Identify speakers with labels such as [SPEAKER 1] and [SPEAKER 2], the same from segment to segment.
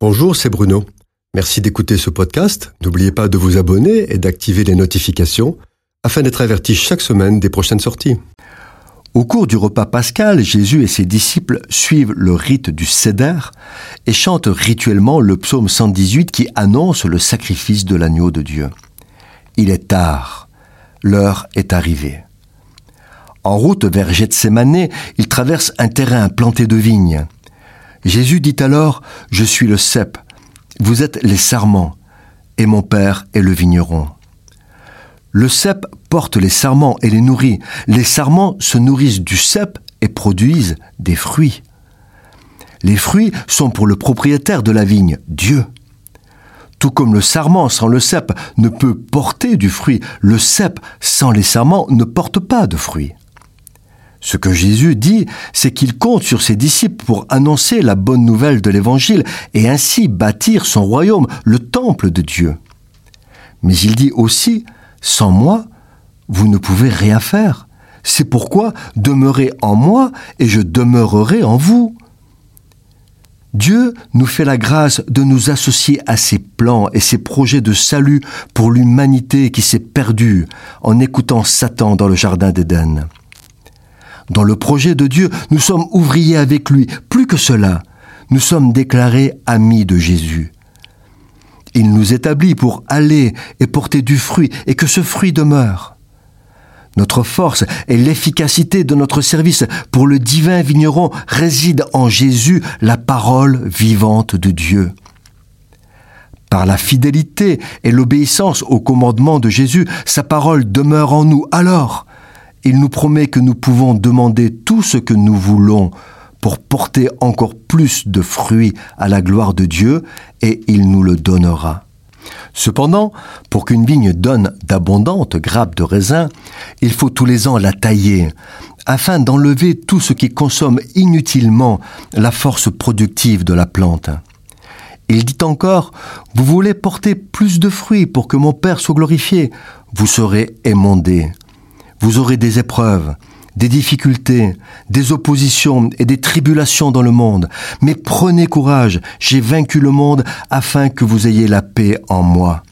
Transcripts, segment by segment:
[SPEAKER 1] Bonjour, c'est Bruno. Merci d'écouter ce podcast. N'oubliez pas de vous abonner et d'activer les notifications afin d'être averti chaque semaine des prochaines sorties.
[SPEAKER 2] Au cours du repas pascal, Jésus et ses disciples suivent le rite du Seder et chantent rituellement le psaume 118 qui annonce le sacrifice de l'agneau de Dieu. Il est tard, l'heure est arrivée. En route vers Gethsemane, ils traversent un terrain planté de vignes. Jésus dit alors, Je suis le cep, vous êtes les sarments, et mon Père est le vigneron. Le cep porte les sarments et les nourrit. Les sarments se nourrissent du cep et produisent des fruits. Les fruits sont pour le propriétaire de la vigne, Dieu. Tout comme le sarment sans le cep ne peut porter du fruit, le cep sans les sarments ne porte pas de fruits. Ce que Jésus dit, c'est qu'il compte sur ses disciples pour annoncer la bonne nouvelle de l'Évangile et ainsi bâtir son royaume, le temple de Dieu. Mais il dit aussi, sans moi, vous ne pouvez rien faire. C'est pourquoi demeurez en moi et je demeurerai en vous. Dieu nous fait la grâce de nous associer à ses plans et ses projets de salut pour l'humanité qui s'est perdue en écoutant Satan dans le Jardin d'Éden. Dans le projet de Dieu, nous sommes ouvriers avec lui. Plus que cela, nous sommes déclarés amis de Jésus. Il nous établit pour aller et porter du fruit et que ce fruit demeure. Notre force et l'efficacité de notre service pour le divin vigneron résident en Jésus, la parole vivante de Dieu. Par la fidélité et l'obéissance au commandement de Jésus, sa parole demeure en nous. Alors, il nous promet que nous pouvons demander tout ce que nous voulons pour porter encore plus de fruits à la gloire de Dieu, et il nous le donnera. Cependant, pour qu'une vigne donne d'abondantes grappes de raisin, il faut tous les ans la tailler, afin d'enlever tout ce qui consomme inutilement la force productive de la plante. Il dit encore, Vous voulez porter plus de fruits pour que mon Père soit glorifié, vous serez émondés. Vous aurez des épreuves, des difficultés, des oppositions et des tribulations dans le monde. Mais prenez courage, j'ai vaincu le monde afin que vous ayez la paix en moi.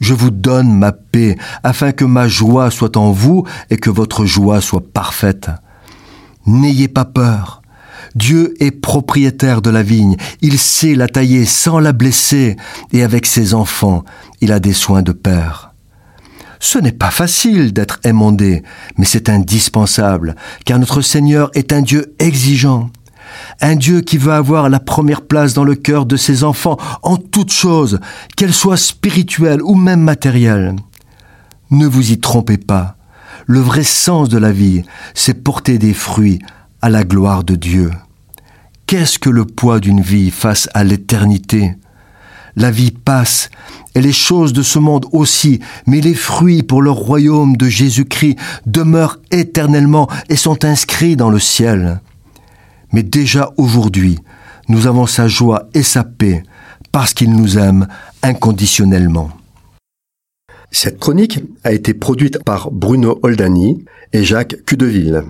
[SPEAKER 2] Je vous donne ma paix afin que ma joie soit en vous et que votre joie soit parfaite. N'ayez pas peur. Dieu est propriétaire de la vigne. Il sait la tailler sans la blesser et avec ses enfants, il a des soins de père. Ce n'est pas facile d'être émondé, mais c'est indispensable, car notre Seigneur est un Dieu exigeant, un Dieu qui veut avoir la première place dans le cœur de ses enfants en toutes choses, qu'elles soient spirituelles ou même matérielles. Ne vous y trompez pas, le vrai sens de la vie, c'est porter des fruits à la gloire de Dieu. Qu'est-ce que le poids d'une vie face à l'éternité? La vie passe, et les choses de ce monde aussi, mais les fruits pour le royaume de Jésus-Christ demeurent éternellement et sont inscrits dans le ciel. Mais déjà aujourd'hui, nous avons sa joie et sa paix, parce qu'il nous aime inconditionnellement.
[SPEAKER 1] Cette chronique a été produite par Bruno Oldani et Jacques Cudeville.